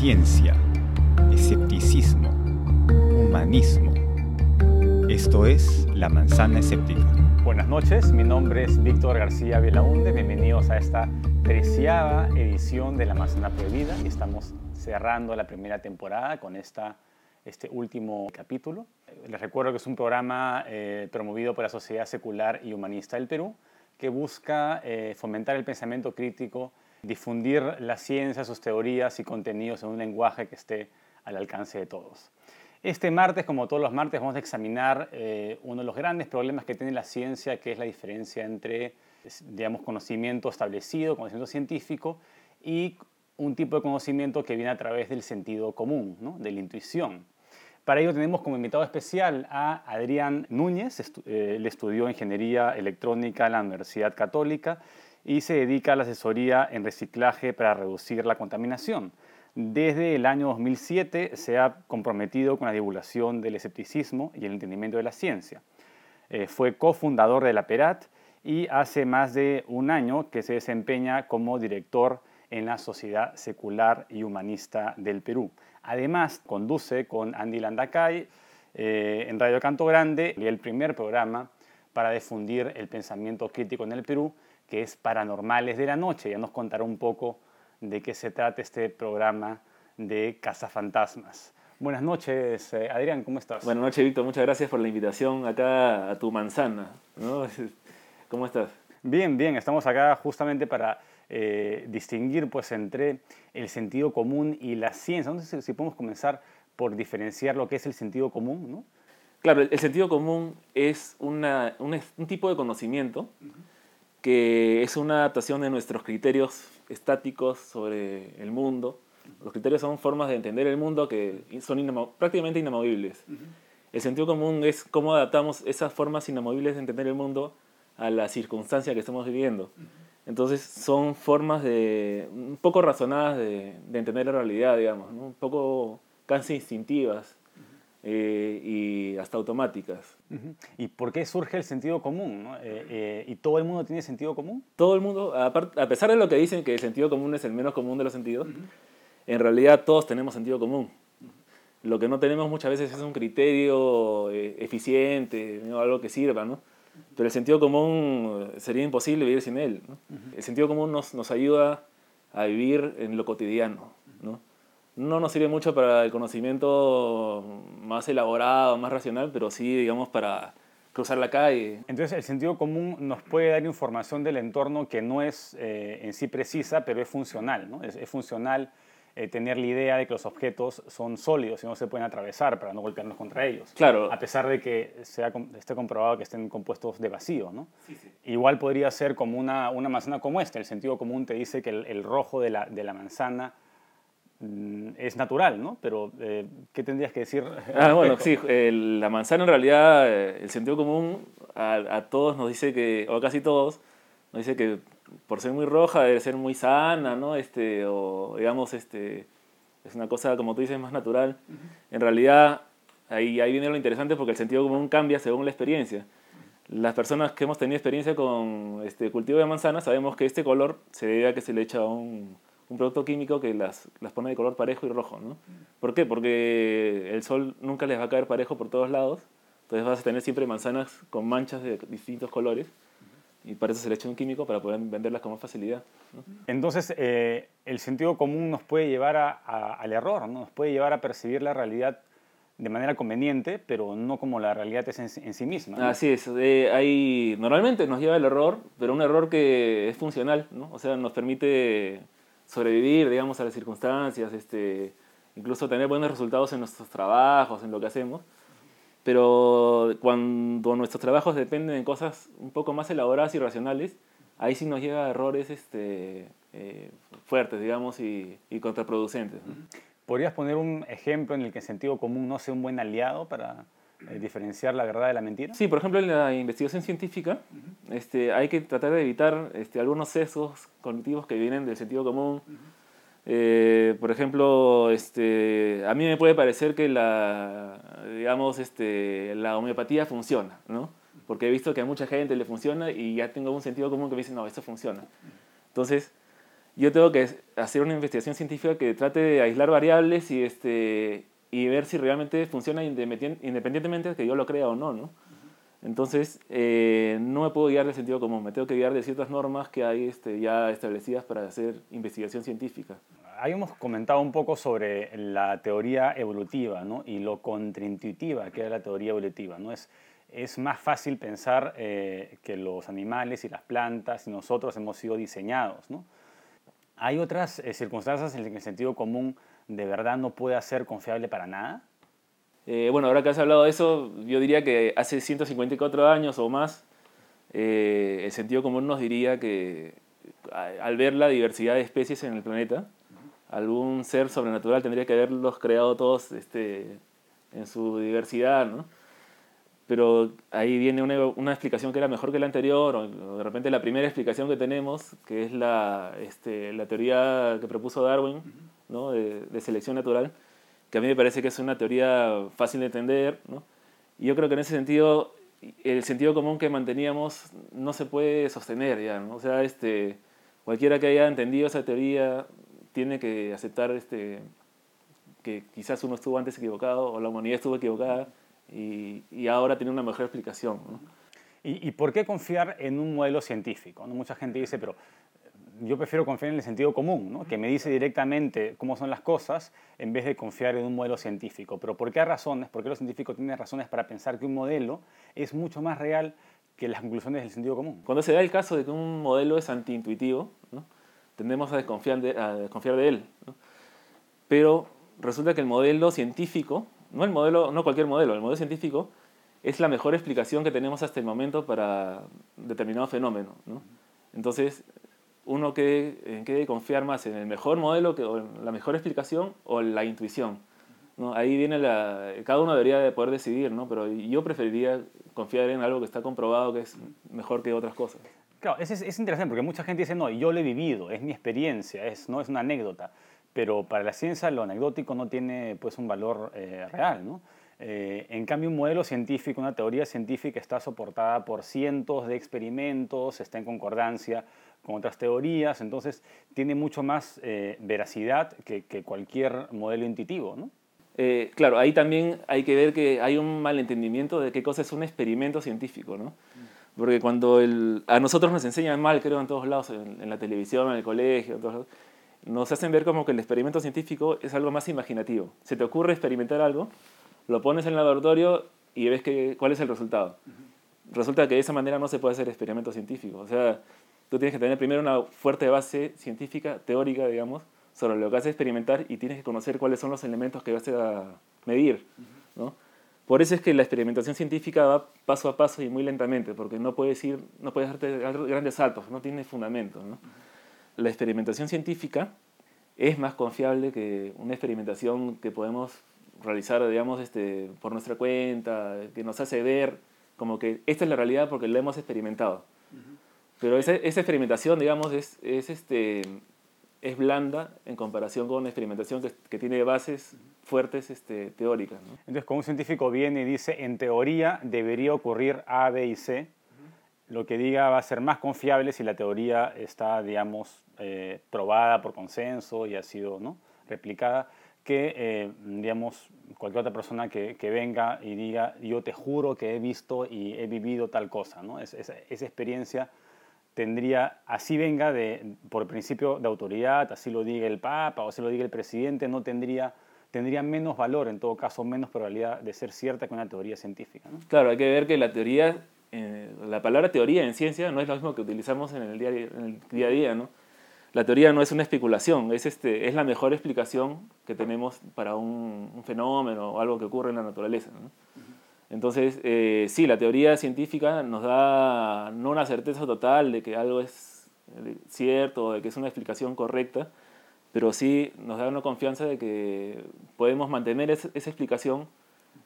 ciencia, escepticismo, humanismo. Esto es La Manzana Escéptica. Buenas noches, mi nombre es Víctor García Belaunde. Bienvenidos a esta treceava edición de La Manzana Prohibida y estamos cerrando la primera temporada con esta, este último capítulo. Les recuerdo que es un programa eh, promovido por la Sociedad Secular y Humanista del Perú que busca eh, fomentar el pensamiento crítico, difundir la ciencia, sus teorías y contenidos en un lenguaje que esté al alcance de todos. Este martes, como todos los martes, vamos a examinar eh, uno de los grandes problemas que tiene la ciencia, que es la diferencia entre, digamos, conocimiento establecido, conocimiento científico, y un tipo de conocimiento que viene a través del sentido común, de la intuición. Para ello tenemos como invitado especial a Adrián Núñez, eh, él estudió ingeniería electrónica en la Universidad Católica y se dedica a la asesoría en reciclaje para reducir la contaminación. Desde el año 2007 se ha comprometido con la divulgación del escepticismo y el entendimiento de la ciencia. Eh, fue cofundador de la PERAT y hace más de un año que se desempeña como director en la Sociedad Secular y Humanista del Perú. Además, conduce con Andy Landacay eh, en Radio Canto Grande el primer programa para difundir el pensamiento crítico en el Perú, que es Paranormales de la Noche. Ya nos contará un poco de qué se trata este programa de Cazafantasmas. Buenas noches, eh, Adrián, ¿cómo estás? Buenas noches, Víctor. Muchas gracias por la invitación acá a tu manzana. ¿Cómo estás? Bien, bien. Estamos acá justamente para eh, distinguir pues, entre el sentido común y la ciencia. Entonces, si podemos comenzar por diferenciar lo que es el sentido común, ¿no? Claro, el sentido común es una, un, un, tipo de conocimiento que es una adaptación de nuestros criterios estáticos sobre el mundo. Los criterios son formas de entender el mundo que son prácticamente inamovibles. El sentido común es cómo adaptamos esas formas inamovibles de entender el mundo a la circunstancia que estamos viviendo. Entonces son formas de, un poco razonadas de, entender la realidad, digamos, un poco casi instintivas eh, y hasta automáticas. ¿Y por qué surge el sentido común? Eh, eh, ¿Y todo el mundo tiene sentido común? Todo el mundo, a, pesar de lo que dicen que el sentido común es el menos común de los sentidos, en realidad todos tenemos sentido común. Lo que no tenemos muchas veces es un criterio eficiente, algo que sirva, ¿no? Pero el sentido común eh, sería imposible vivir sin él. El sentido común nos, nos, ayuda a vivir en lo cotidiano. ¿no? No nos sirve mucho para el conocimiento más elaborado, más racional, pero sí, digamos, para cruzar la calle. Entonces, el sentido común nos puede dar información del entorno que no es eh, en sí precisa, pero es funcional. ¿no? Es, es funcional eh, tener la idea de que los objetos son sólidos y no se pueden atravesar para no golpearnos contra ellos. Claro. A pesar de que sea, esté comprobado que estén compuestos de vacío, ¿no? Sí, sí. Igual podría ser como una, una manzana como esta. El sentido común te dice que el, rojo de la, de la manzana es natural, ¿no? Pero, eh, ¿qué tendrías que decir? Ah, bueno, sí, la manzana en realidad, eh, el sentido común a, a, todos nos dice que, o a casi todos, nos dice que por ser muy roja debe ser muy sana, ¿no? Este, o digamos, este, es una cosa, como tú dices, más natural. En realidad, ahí, ahí viene lo interesante porque el sentido común cambia según la experiencia. Las personas que hemos tenido experiencia con este cultivo de manzanas sabemos que este color se debe a que se le echa un, un producto químico que las, las pone de color parejo y rojo. ¿no? ¿Por qué? Porque el sol nunca les va a caer parejo por todos lados. Entonces vas a tener siempre manzanas con manchas de distintos colores y para eso se le echa un químico para poder venderlas con más facilidad. Entonces, eh, el sentido común nos puede llevar a, al error, ¿no? nos puede llevar a percibir la realidad de manera conveniente, pero no como la realidad es en, sí misma. Así es, eh, hay, normalmente nos lleva al error, pero un error que es funcional, ¿no? o sea, nos permite sobrevivir, digamos, a las circunstancias, este, incluso tener buenos resultados en nuestros trabajos, en lo que hacemos pero cuando nuestros trabajos dependen de cosas un poco más elaboradas y racionales, ahí sí nos llega a errores este, eh, fuertes, digamos, y, y contraproducentes. ¿Podrías poner un ejemplo en el que el sentido común no sea un buen aliado para eh, diferenciar la verdad de la mentira? Sí, por ejemplo, en la investigación científica este, hay que tratar de evitar este, algunos sesgos cognitivos que vienen del sentido común. Eh, por ejemplo, este, a mí me puede parecer que la, digamos, este, la homeopatía funciona, ¿no? Porque he visto que a mucha gente le funciona y ya tengo un sentido común que me dice, no, esto funciona. Entonces, yo tengo que hacer una investigación científica que trate de aislar variables y, este, y ver si realmente funciona independientemente de que yo lo crea o no, ¿no? Entonces, eh, no me puedo guiar del sentido común, me tengo que guiar de ciertas normas que hay este, ya establecidas para hacer investigación científica. Habíamos comentado un poco sobre la teoría evolutiva ¿no? y lo contraintuitiva que es la teoría evolutiva. ¿no? Es, es más fácil pensar eh, que los animales y las plantas y nosotros hemos sido diseñados. ¿no? ¿Hay otras eh, circunstancias en las que el sentido común de verdad no puede ser confiable para nada? Eh, bueno, ahora que has hablado de eso, yo diría que hace 154 años o más, eh, el sentido común nos diría que al ver la diversidad de especies en el planeta, algún ser sobrenatural tendría que haberlos creado todos este, en su diversidad, ¿no? Pero ahí viene una, una, explicación que era mejor que la anterior, o de repente la primera explicación que tenemos, que es la, este, la teoría que propuso Darwin, ¿no? de, selección natural, que a mí me parece que es una teoría fácil de entender, ¿no? Y yo creo que en ese sentido, el sentido común que manteníamos no se puede sostener ya, ¿no? O sea, este, cualquiera que haya entendido esa teoría tiene que aceptar este, que quizás uno estuvo antes equivocado o la humanidad estuvo equivocada y, ahora tiene una mejor explicación. ¿Y, ¿Y, por qué confiar en un modelo científico? ¿no? Mucha gente dice, pero yo prefiero confiar en el sentido común, ¿no? que me dice directamente cómo son las cosas en vez de confiar en un modelo científico. Pero ¿por qué razones? ¿Por qué los científicos tienen razones para pensar que un modelo es mucho más real que las conclusiones del sentido común? Cuando se da el caso de que un modelo es antiintuitivo, ¿no? tendemos a desconfiar de, a desconfiar de él. ¿no? Pero resulta que el modelo científico, no, el modelo, no cualquier modelo, el modelo científico es la mejor explicación que tenemos hasta el momento para determinado fenómeno. ¿no? Entonces, uno que, en qué confiar más, en el mejor modelo, que, o en la mejor explicación o en la intuición. ¿no? Ahí viene la... Cada uno debería de poder decidir, ¿no? pero yo preferiría confiar en algo que está comprobado que es mejor que otras cosas. Claro, es, es interesante porque mucha gente dice, no, yo lo he vivido, es mi experiencia, es, no es una anécdota, pero para la ciencia lo anecdótico no tiene pues, un valor eh, real. ¿no? Eh, en cambio, un modelo científico, una teoría científica está soportada por cientos de experimentos, está en concordancia con otras teorías, entonces tiene mucho más eh, veracidad que, que, cualquier modelo intuitivo, ¿no? Eh, claro, ahí también hay que ver que hay un malentendimiento de qué cosa es un experimento científico, ¿no? Porque cuando el, a nosotros nos enseñan mal, creo, en todos lados, en, en la televisión, en el colegio, en todos lados, nos hacen ver como que el experimento científico es algo más imaginativo. Se te ocurre experimentar algo, lo pones en el laboratorio y ves que, cuál es el resultado. Resulta que de esa manera no se puede hacer experimento científico. O sea, tú tienes que tener primero una fuerte base científica, teórica, digamos, sobre lo que vas a experimentar y tienes que conocer cuáles son los elementos que vas a medir. ¿no? Por eso es que la experimentación científica va paso a paso y muy lentamente, porque no puedes, ir, no puedes darte grandes saltos, no tiene fundamento. ¿no? La experimentación científica es más confiable que una experimentación que podemos realizar, digamos, este, por nuestra cuenta, que nos hace ver como que esta es la realidad porque la hemos experimentado. Pero esa, esa experimentación, digamos, es, es, este, es blanda en comparación con una experimentación que, que tiene bases fuertes este, teóricas. ¿no? Entonces, cuando un científico viene y dice, en teoría debería ocurrir A, B y C, lo que diga va a ser más confiable si la teoría está, digamos, eh, probada por consenso y ha sido ¿no? replicada, que, eh, digamos, cualquier otra persona que, que, venga y diga, yo te juro que he visto y he vivido tal cosa. ¿no? Es, esa, esa experiencia tendría, así venga de, por principio de autoridad, así lo diga el Papa o así lo diga el presidente, no tendría, tendría menos valor, en todo caso, menos probabilidad de ser cierta que una teoría científica. ¿no? Claro, hay que ver que la teoría, eh, la palabra teoría en ciencia no es lo mismo que utilizamos en el día, en el día a día, ¿no? La teoría no es una especulación, es, este, es la mejor explicación que tenemos para un, un fenómeno o algo que ocurre en la naturaleza. ¿no? Entonces, eh, sí, la teoría científica nos da no una certeza total de que algo es cierto o de que es una explicación correcta, pero sí nos da una confianza de que podemos mantener esa, esa explicación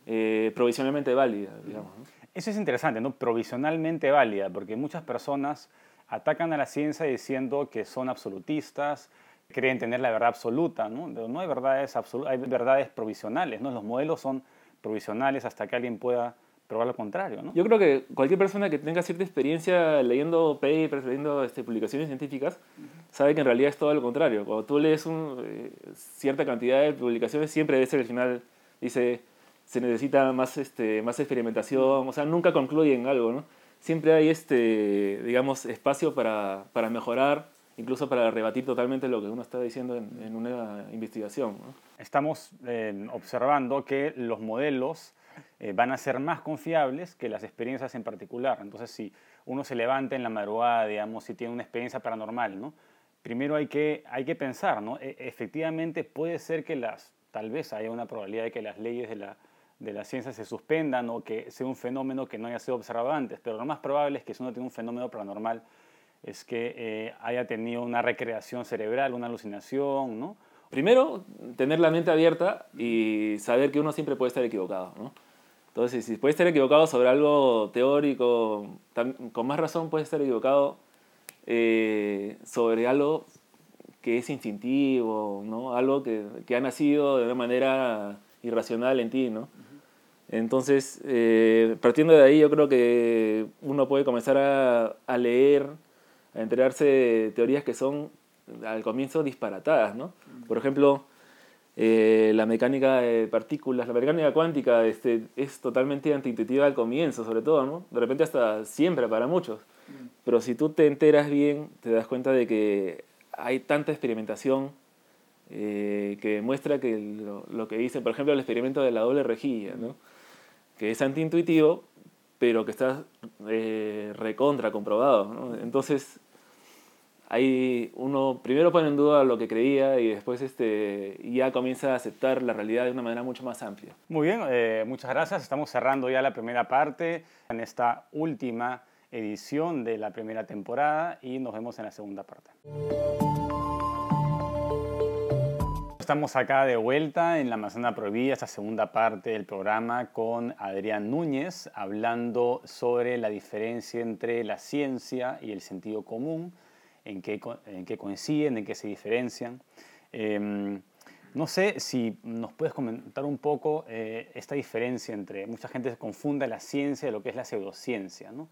eh, provisionalmente válida, digamos. Eso es interesante, ¿no? Provisionalmente válida, porque muchas personas atacan a la ciencia diciendo que son absolutistas, creen tener la verdad absoluta, ¿no? No hay verdades, absolutas, hay verdades provisionales, ¿no? Los modelos son provisionales hasta que alguien pueda probar lo contrario, ¿no? Yo creo que cualquier persona que tenga cierta experiencia leyendo papers, leyendo este, publicaciones científicas, sabe que en realidad es todo lo contrario. Cuando tú lees un, eh, cierta cantidad de publicaciones, siempre debe ser al final, dice, se necesita más, este, más experimentación, o sea, nunca concluyen algo, ¿no? Siempre hay, este, digamos, espacio para, para mejorar, incluso para rebatir totalmente lo que uno está diciendo en, una investigación. Estamos eh, observando que los modelos eh, van a ser más confiables que las experiencias en particular. Entonces, si uno se levanta en la madrugada, digamos, si tiene una experiencia paranormal, ¿no? Primero hay que, hay que pensar. E efectivamente puede ser que las, tal vez haya una probabilidad de que las leyes de la, de la ciencia se suspendan o que sea un fenómeno que no haya sido observado antes, pero lo más probable es que si uno tiene un fenómeno paranormal es que eh, haya tenido una recreación cerebral, una alucinación, ¿no? Primero, tener la mente abierta y saber que uno siempre puede estar equivocado, ¿no? Entonces, si puede estar equivocado sobre algo teórico, con más razón puede estar equivocado eh, sobre algo que es instintivo, ¿no? Algo que, que, ha nacido de una manera irracional en ti, ¿no? Entonces, eh, partiendo de ahí, yo creo que uno puede comenzar a leer, a enterarse de teorías que son al comienzo disparatadas, ¿no? Por ejemplo, eh, la mecánica de partículas, la mecánica cuántica este, es totalmente antiintuitiva al comienzo, sobre todo, ¿no? De repente hasta siempre para muchos. Pero si tú te enteras bien, te das cuenta de que hay tanta experimentación eh, que demuestra que lo, que dicen, por ejemplo, el experimento de la doble rejilla, ¿no? que es antiintuitivo, pero que está eh, recontra comprobado. ¿no? Entonces, ahí uno primero pone en duda lo que creía y después este, ya comienza a aceptar la realidad de una manera mucho más amplia. Muy bien, eh, muchas gracias. Estamos cerrando ya la primera parte en esta última edición de la primera temporada y nos vemos en la segunda parte. Estamos acá de vuelta en la Manzana Prohibida, esta segunda parte del programa con Adrián Núñez, hablando sobre la diferencia entre la ciencia y el sentido común, en qué, en qué coinciden, en qué se diferencian. Eh, no sé si nos puedes comentar un poco eh, esta diferencia entre, mucha gente se confunde la ciencia de lo que es la pseudociencia. ¿no?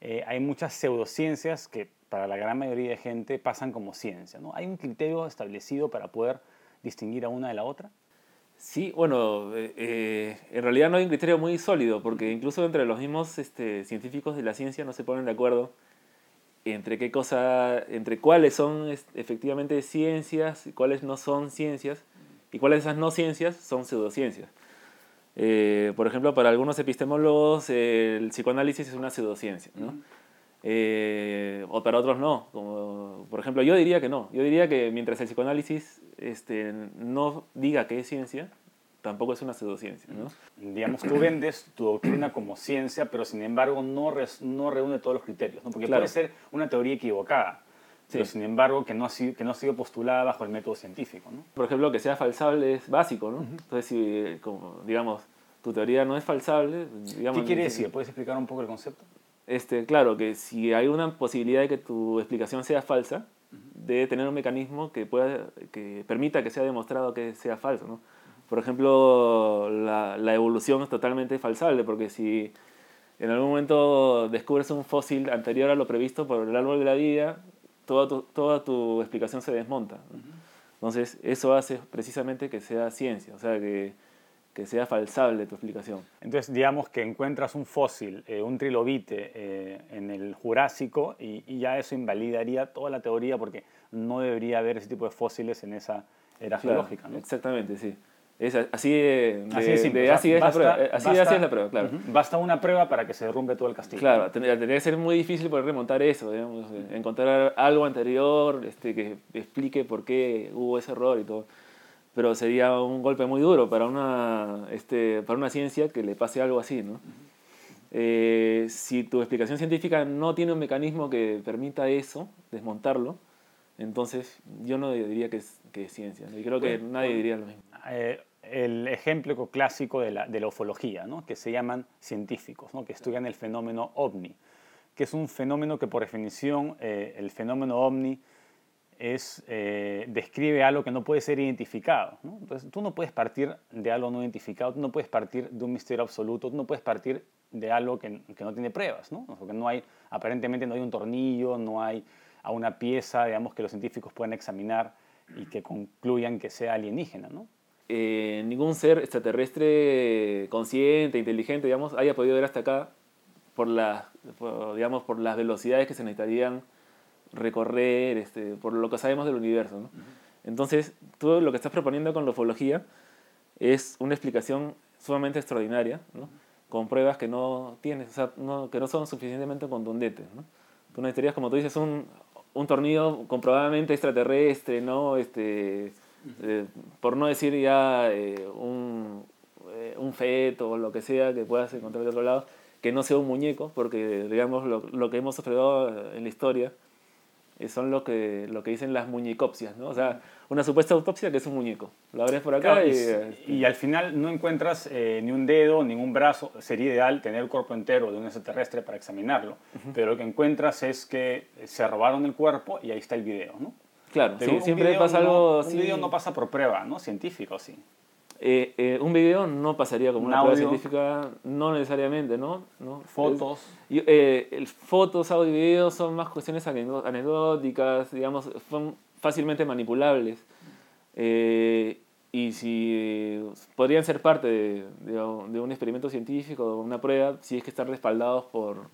Eh, hay muchas pseudociencias que para la gran mayoría de gente pasan como ciencia. ¿no? Hay un criterio establecido para poder distinguir a una de la otra? Sí, bueno, eh, en realidad no hay un criterio muy sólido, porque incluso entre los mismos este, científicos de la ciencia no se ponen de acuerdo entre qué cosa, entre cuáles son efectivamente ciencias y cuáles no son ciencias, y cuáles de esas no ciencias son pseudociencias. Eh, por ejemplo, para algunos epistemólogos el psicoanálisis es una pseudociencia, ¿no? Eh, o para otros no. Como, por ejemplo, yo diría que no. Yo diría que mientras el psicoanálisis este, no diga que es ciencia, tampoco es una pseudociencia. ¿no? Digamos, tú vendes tu doctrina como ciencia, pero sin embargo no, res, no reúne todos los criterios. ¿no? Porque claro. puede ser una teoría equivocada, sí. pero sin embargo que no, ha sido, que no ha sido postulada bajo el método científico. ¿no? Por ejemplo, que sea falsable es básico. ¿no? Uh -huh. Entonces, si, como, digamos, tu teoría no es falsable... Digamos, ¿Qué quiere decir? ¿Puedes explicar un poco el concepto? Este, claro, que si hay una posibilidad de que tu explicación sea falsa, debe tener un mecanismo que, pueda, que permita que sea demostrado que sea falso. ¿no? Por ejemplo, la, la, evolución es totalmente falsable, porque si en algún momento descubres un fósil anterior a lo previsto por el árbol de la vida, toda tu, toda tu explicación se desmonta. Uh -huh. Entonces, eso hace precisamente que sea ciencia, o sea, que que sea falsable tu explicación. Entonces, digamos que encuentras un fósil, eh, un trilobite eh, en el Jurásico y, y, ya eso invalidaría toda la teoría porque no debería haber ese tipo de fósiles en esa era claro, geológica. ¿no? Exactamente, sí. Es así de, de, así, de simple, de, o sea, así, es basta, la prueba, así, basta, así es la prueba, claro. Uh -huh. Basta una prueba para que se derrumbe todo el castillo. Claro, tendría, tendría que ser muy difícil poder remontar eso, digamos, uh -huh. encontrar algo anterior este, que explique por qué hubo ese error y todo pero sería un golpe muy duro para una, este, para una ciencia que le pase algo así. ¿no? Uh -huh. eh, si tu explicación científica no tiene un mecanismo que permita eso, desmontarlo, entonces yo no diría que es, que es ciencia. Y creo que nadie diría lo mismo. Eh, el ejemplo clásico de la, de ufología, ¿no? que se llaman científicos, ¿no? que estudian el fenómeno ovni, que es un fenómeno que por definición, eh, el fenómeno ovni, es, eh, describe algo que no puede ser identificado. Entonces, tú no puedes partir de algo no identificado, tú no puedes partir de un misterio absoluto, tú no puedes partir de algo que, que no tiene pruebas, ¿no? porque no hay, aparentemente no hay un tornillo, no hay a una pieza, digamos, que los científicos puedan examinar y que concluyan que sea alienígena. ¿no? Eh, ningún ser extraterrestre consciente, inteligente, digamos, haya podido ver hasta acá por, la, por, digamos, por las velocidades que se necesitarían recorrer, este, por lo que sabemos del universo. ¿no? Entonces, todo lo que estás proponiendo con la ufología es una explicación sumamente extraordinaria, ¿no? con pruebas que no tienes, o sea, no, que no son suficientemente contundentes. ¿no? Tú necesitarías, como tú dices, un, un tornillo comprobadamente extraterrestre, ¿no? Este, eh, por no decir ya eh, un, eh, un feto o lo que sea que puedas encontrar de otro lado, que no sea un muñeco, porque digamos lo, lo que hemos observado en la historia son lo que, lo que dicen las muñecopsias, ¿no? O sea, una supuesta autopsia que es un muñeco. Lo abres por acá Claro, y... y, este, y al final no encuentras eh, ni un dedo, ni un brazo. Sería ideal tener el cuerpo entero de un extraterrestre para examinarlo, pero lo que encuentras es que se robaron el cuerpo y ahí está el video, ¿no? Claro, sí, siempre video pasa no- algo Un video no pasa por prueba, ¿no? Científico, sí. Eh, eh, un video no pasaría como Un una prueba científica, no necesariamente, ¿no? ¿No? Fotos. Es- eh, el, fotos, audio y videos son más cuestiones anecdóticas, digamos, son fácilmente manipulables. Y si podrían ser parte de, de- de un experimento científico, de una prueba, si es que están respaldados por,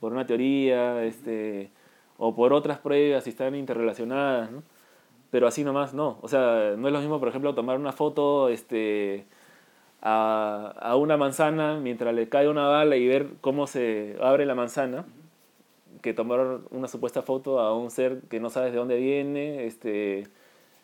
por una teoría este, o por otras pruebas, si están interrelacionadas, ¿no? pero así nomás no. O sea, no es lo mismo, por ejemplo, tomar una foto este, a, a una manzana mientras le cae una bala y ver cómo se abre la manzana, que tomar una supuesta foto a un ser que no sabes de dónde viene, este,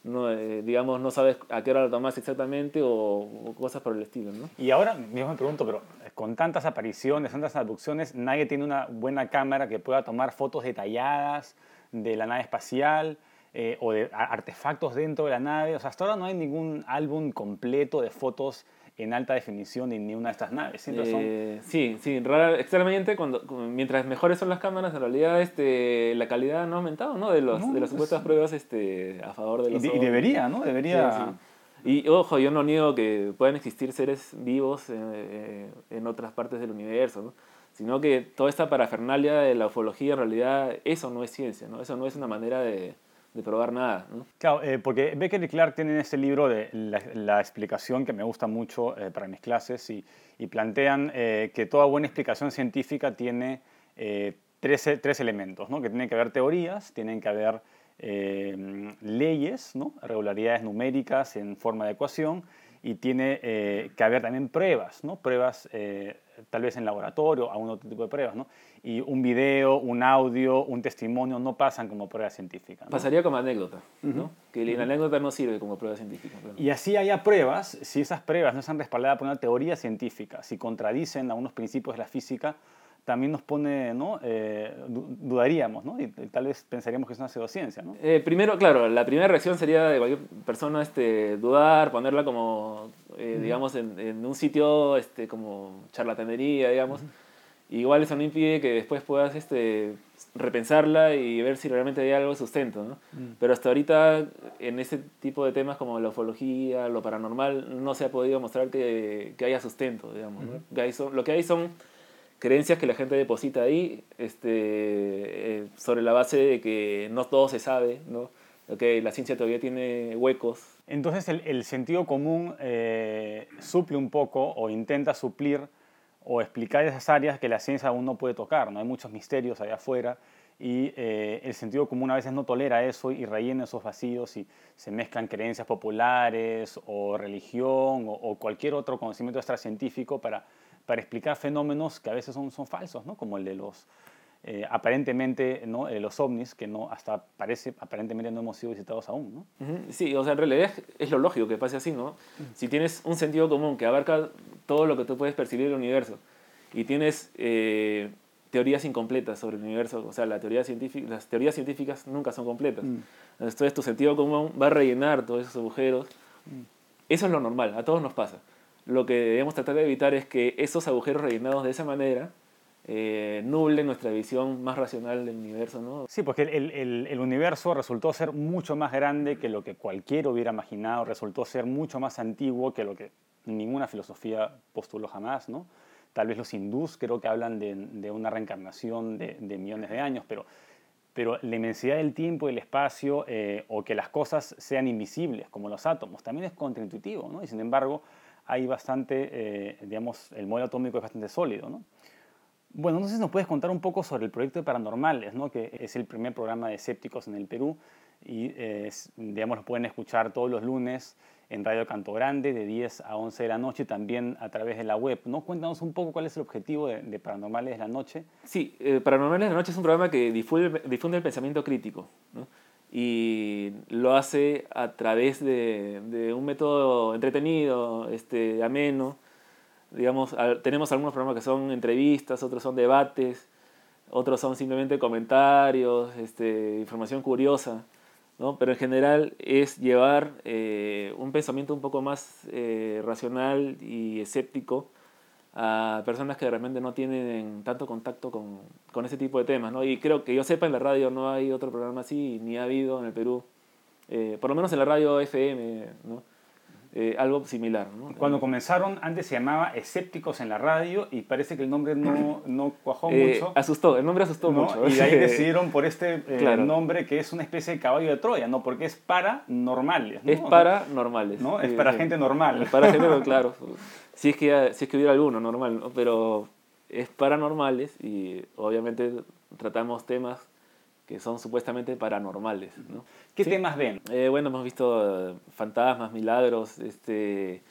no, eh, digamos, no sabes a qué hora lo tomas exactamente o, o cosas por el estilo, ¿no? Y ahora yo me pregunto, pero con tantas apariciones, tantas abducciones, nadie tiene una buena cámara que pueda tomar fotos detalladas de la nave espacial eh, o de artefactos dentro de la nave. O sea, hasta ahora no hay ningún álbum completo de fotos en alta definición de ni una de estas naves. Siempre son Eh, sí, sí, rara, extrañamente, cuando, mientras mejores son las cámaras, en realidad este, la calidad no ha aumentado, ¿no? De, los, No, de las pues- supuestas pruebas este, a favor de Y, los de- y debería, ¿no? Debería... Sí, sí. Y ojo, yo no niego que puedan existir seres vivos eh, eh, en otras partes del universo, ¿no? sino que toda esta parafernalia de la ufología, en realidad, eso no es ciencia, ¿no? eso no es una manera de, de probar nada. ¿no? Claro, eh, porque Becker y Clark tienen este libro de la, la explicación que me gusta mucho eh, para mis clases y, y plantean eh, que toda buena explicación científica tiene eh, tres, tres elementos, ¿no? que tienen que haber teorías, tienen que haber eh, leyes, ¿no? regularidades numéricas en forma de ecuación y tiene eh, que haber también pruebas, ¿no? pruebas eh, tal vez en laboratorio, algún otro tipo de pruebas. ¿no? Y un video, un audio, un testimonio no pasan como prueba científica. ¿no? Pasaría como anécdota, ¿no? que la anécdota no sirve como prueba científica. Y así haya pruebas, si esas pruebas no están respaldadas por una teoría científica, si contradicen algunos principios de la física, también nos pone, ¿no? Eh, du- dudaríamos, ¿no? Y, y tal vez pensaríamos que es una pseudociencia, ¿no? Eh, primero, claro, la primera reacción sería de cualquier persona este, dudar, ponerla como, eh, digamos, en, en un sitio este, como charlatanería, digamos. Igual eso no impide que después puedas este, repensarla y ver si realmente hay algo de sustento, ¿no? Pero hasta ahorita, en ese tipo de temas como la ufología, lo paranormal, no se ha podido mostrar que, que haya sustento, digamos. ¿no? Que hay son- lo que hay son creencias que la gente deposita ahí este, eh, sobre la base de que no todo se sabe, ¿no? que la ciencia todavía tiene huecos. Entonces el, el sentido común eh, suple un poco o intenta suplir o explicar esas áreas que la ciencia aún no puede tocar, ¿no? Hay muchos misterios allá afuera y eh, el sentido común a veces no tolera eso y rellena esos vacíos y se mezclan creencias populares o religión o, o cualquier otro conocimiento extracientífico para, para explicar fenómenos que a veces son, son falsos, ¿no? como el de los eh, aparentemente ¿no? Eh, los ovnis que no hasta parece aparentemente no hemos sido visitados aún, ¿no? Sí, o sea, en realidad es, es lo lógico que pase así, ¿no? Si tienes un sentido común que abarca todo lo que tú puedes percibir del universo y tienes eh, teorías incompletas sobre el universo, o sea, la teoría científica, las teorías científicas nunca son completas. Entonces tu sentido común va a rellenar todos esos agujeros. Eso es lo normal, a todos nos pasa. Lo que debemos tratar de evitar es que esos agujeros rellenados de esa manera eh, nuble nuestra visión más racional del universo, ¿no? Sí, porque el, el, el, universo resultó ser mucho más grande que lo que cualquiera hubiera imaginado, resultó ser mucho más antiguo que lo que ninguna filosofía postuló jamás, ¿no? Tal vez los hindús creo que hablan de, de una reencarnación de, de, millones de años, pero, pero la inmensidad del tiempo y el espacio, eh, o que las cosas sean invisibles, como los átomos, también es contraintuitivo, ¿no? Y sin embargo, hay bastante, eh, digamos, el modelo atómico es bastante sólido, ¿no? Bueno, si nos puedes contar un poco sobre el proyecto de Paranormales, ¿no? que es el primer programa de escépticos en el Perú y digamos, lo pueden escuchar todos los lunes en Radio Canto Grande de 10 a 11 de la noche, también a través de la web. ¿no? Cuéntanos un poco cuál es el objetivo de, Paranormales de la Noche. Sí, eh, Paranormales de la Noche es un programa que difunde, difunde el pensamiento crítico ¿no? Y lo hace a través de, un método entretenido, este, ameno, digamos, tenemos algunos programas que son entrevistas, otros son debates, otros son simplemente comentarios, este, información curiosa, ¿no? pero en general es llevar eh, un pensamiento un poco más eh, racional y escéptico a personas que realmente no tienen tanto contacto con, con, ese tipo de temas. ¿no? Y creo que yo sepa, en la radio no hay otro programa así, ni ha habido en el Perú, eh, por lo menos en la radio FM. ¿no? Eh, algo similar. ¿no? Cuando comenzaron, antes se llamaba Escépticos en la radio y parece que el nombre no, no cuajó eh, mucho. Asustó, el nombre asustó mucho. Y de ahí decidieron por este eh, nombre que es una especie de caballo de Troya, ¿no? Porque es paranormales. Es paranormales. ¿no? Es para gente normal. Es para gente, claro. Si es, que, si es que hubiera alguno normal, ¿no? Pero es paranormales y obviamente tratamos temas que son supuestamente paranormales. ¿no? ¿Qué temas ven? Eh, bueno, hemos visto eh, fantasmas, milagros, este,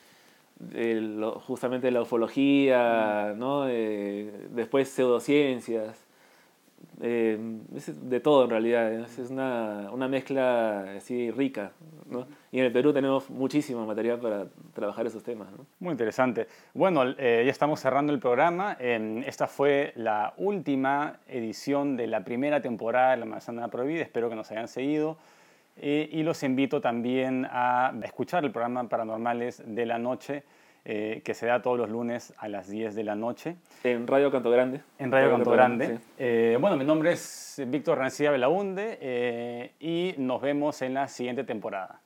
justamente la ufología, ¿no? Eh, después pseudociencias, de todo en realidad, es una, una, mezcla así rica. ¿no? Y en el Perú tenemos muchísimo material para trabajar esos temas. ¿no? Muy interesante. Bueno, ya estamos cerrando el programa. esta fue la última edición de la primera temporada de La Manzana Prohibida. Espero que nos hayan seguido. Eh, y los invito también a escuchar el programa Paranormales de la Noche, eh, que se da todos los lunes a las 10 de la noche. En Radio Canto Grande. En Radio, Canto, Grande. Eh, bueno, mi nombre es Víctor Rancía Belaunde y nos vemos en la siguiente temporada.